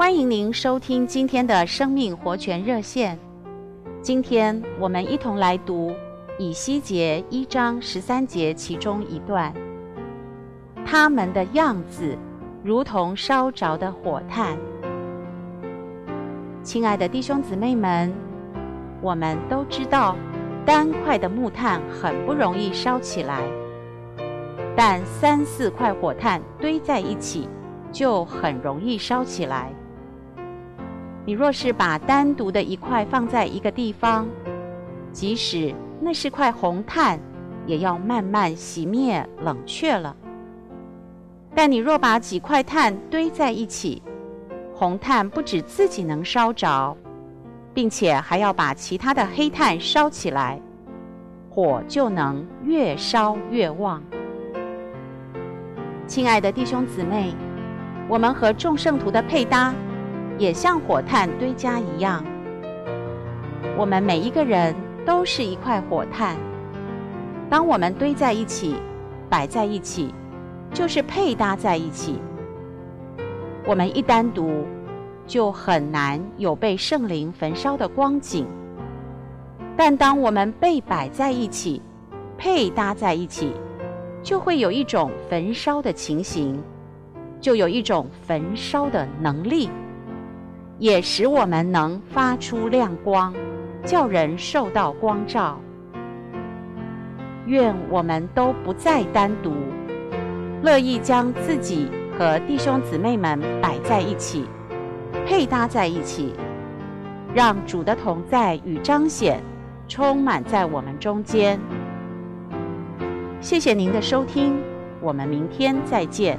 欢迎您收听今天的生命活泉热线。今天我们一同来读以西结一章十三节其中一段。他们的样子如同烧着的火炭。亲爱的弟兄姊妹们，我们都知道，单块的木炭很不容易烧起来，但三四块火炭堆在一起，就很容易烧起来。你若是把单独的一块放在一个地方，即使那是块红炭，也要慢慢熄灭冷却了。但你若把几块炭堆在一起，红炭不止自己能烧着，并且还要把其他的黑炭烧起来，火就能越烧越旺。亲爱的弟兄姊妹，我们和众圣徒的配搭，也像火炭堆加一样，我们每一个人都是一块火炭。当我们堆在一起、摆在一起，就是配搭在一起。我们一单独，就很难有被圣灵焚烧的光景。但当我们被摆在一起、配搭在一起，就会有一种焚烧的情形，就有一种焚烧的能力。也使我们能发出亮光，叫人受到光照。愿我们都不再单独，乐意将自己和弟兄姊妹们摆在一起，配搭在一起，让主的同在与彰显充满在我们中间。谢谢您的收听，我们明天再见。